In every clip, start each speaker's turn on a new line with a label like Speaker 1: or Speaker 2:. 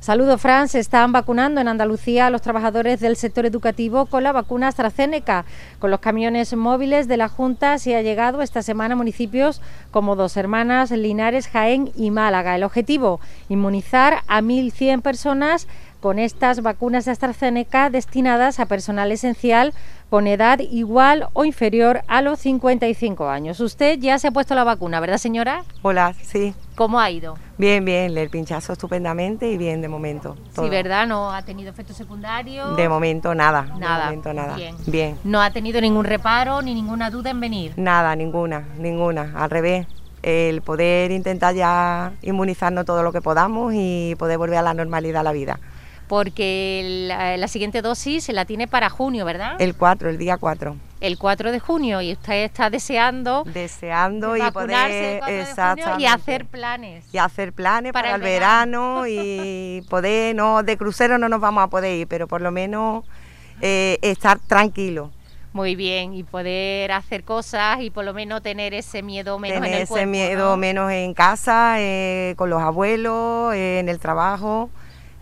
Speaker 1: Saludos, Fran. Se están vacunando en Andalucía a los trabajadores del sector educativo con la vacuna AstraZeneca. Con los camiones móviles de la Junta se ha llegado esta semana a municipios como Dos Hermanas, Linares, Jaén y Málaga. El objetivo, inmunizar a 1.100 personas con estas vacunas de AstraZeneca destinadas a personal esencial con edad igual o inferior a los 55 años. Usted ya se ha puesto la vacuna, ¿verdad, señora?
Speaker 2: Hola, sí.
Speaker 1: ¿Cómo ha ido?
Speaker 2: Bien, bien, el pinchazo estupendamente y bien de momento.
Speaker 1: Sí, ¿verdad? ¿No ha tenido efectos secundarios?
Speaker 2: De momento nada.
Speaker 1: Nada.
Speaker 2: De momento nada.
Speaker 1: Bien.
Speaker 2: bien.
Speaker 1: ¿No ha tenido ningún reparo ni ninguna duda en venir?
Speaker 2: Nada, ninguna, ninguna. Al revés. El poder intentar ya inmunizarnos todo lo que podamos y poder volver a la normalidad a la vida.
Speaker 1: Porque la, la siguiente dosis se la tiene para junio, ¿verdad?
Speaker 2: El 4, el día 4.
Speaker 1: El 4 de junio y usted está deseando
Speaker 2: Deseando y
Speaker 1: vacunarse el 4
Speaker 2: poder
Speaker 1: de junio y hacer planes.
Speaker 2: y hacer planes
Speaker 1: Para
Speaker 2: para,
Speaker 1: el
Speaker 2: el verano y poder, no, de crucero no nos vamos a poder ir, pero por lo menos eh, estar tranquilos,
Speaker 1: Muy bien, y poder hacer cosas y por lo menos tener ese miedo menos en el
Speaker 2: ese
Speaker 1: cuerpo,
Speaker 2: miedo
Speaker 1: ¿no?
Speaker 2: menos en casa, eh, con los abuelos, eh, en el trabajo,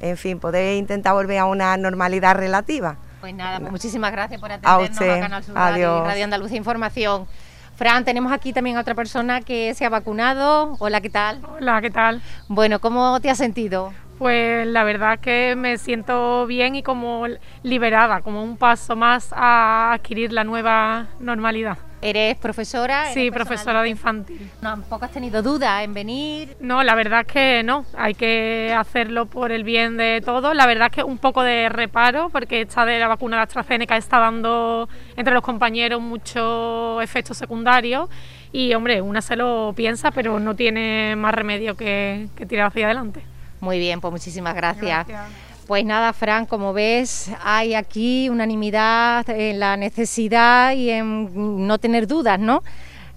Speaker 2: en fin, poder intentar volver a una normalidad relativa.
Speaker 1: Pues nada, pues muchísimas gracias por
Speaker 2: A
Speaker 1: atendernos
Speaker 2: usted.
Speaker 1: a Canal Sur Radio. Radio Andalucía Información. Fran, tenemos aquí también a otra persona que se ha vacunado. Hola, ¿qué tal?
Speaker 3: Hola, ¿qué tal?
Speaker 1: Bueno, ¿cómo te has sentido?
Speaker 3: Pues la verdad que me siento bien y como liberada, como un paso más a adquirir la nueva normalidad.
Speaker 1: ¿Eres profesora? ¿Eres
Speaker 3: Sí, profesora de infantil.
Speaker 1: Tampoco has tenido duda en venir.
Speaker 3: No, la verdad es que no, hay que hacerlo por el bien de todos. La verdad es que un poco de reparo, porque esta de la vacuna de AstraZeneca está dando entre los compañeros muchos efectos secundarios y, hombre, una se lo piensa, pero no tiene más remedio que, que tirar hacia adelante.
Speaker 1: Muy bien, pues muchísimas gracias.
Speaker 3: Gracias.
Speaker 1: Pues nada, Fran, como ves, hay aquí unanimidad en la necesidad y en no tener dudas, ¿no?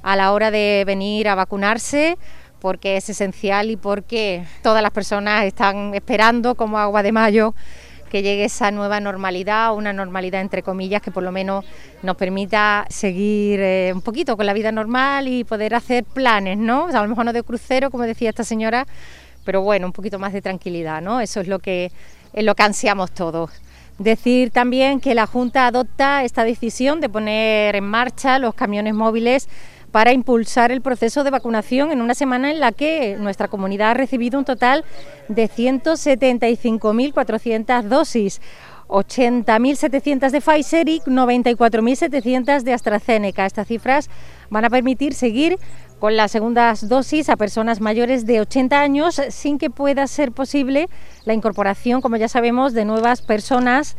Speaker 1: A la hora de venir a vacunarse, porque es esencial y porque todas las personas están esperando como agua de mayo que llegue esa nueva normalidad, una normalidad entre comillas que por lo menos nos permita seguir eh, un poquito con la vida normal y poder hacer planes, ¿no? O sea, a lo mejor no de crucero, como decía esta señora, pero bueno, un poquito más de tranquilidad, ¿no? Eso es lo que es lo que ansiamos todos. Decir también que la Junta adopta esta decisión de poner en marcha los camiones móviles para impulsar el proceso de vacunación en una semana en la que nuestra comunidad ha recibido un total de 175.400 dosis. 80.700 de Pfizer y 94.700 de AstraZeneca. Estas cifras van a permitir seguir con las segundas dosis a personas mayores de 80 años sin que pueda ser posible la incorporación, como ya sabemos, de nuevas personas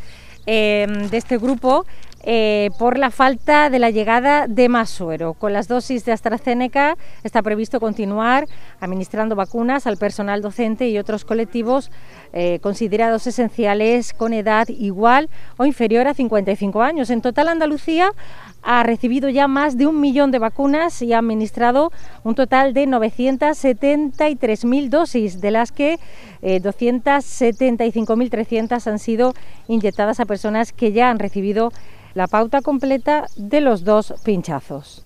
Speaker 1: eh, de este grupo eh, por la falta de la llegada de más suero. Con las dosis de AstraZeneca está previsto continuar administrando vacunas al personal docente y otros colectivos eh, considerados esenciales con edad igual o inferior a 55 años. En total, Andalucía ha recibido ya más de un millón de vacunas y ha administrado un total de 973.000 dosis, de las que eh, 275.300 han sido inyectadas a personas que ya han recibido la pauta completa de los dos pinchazos.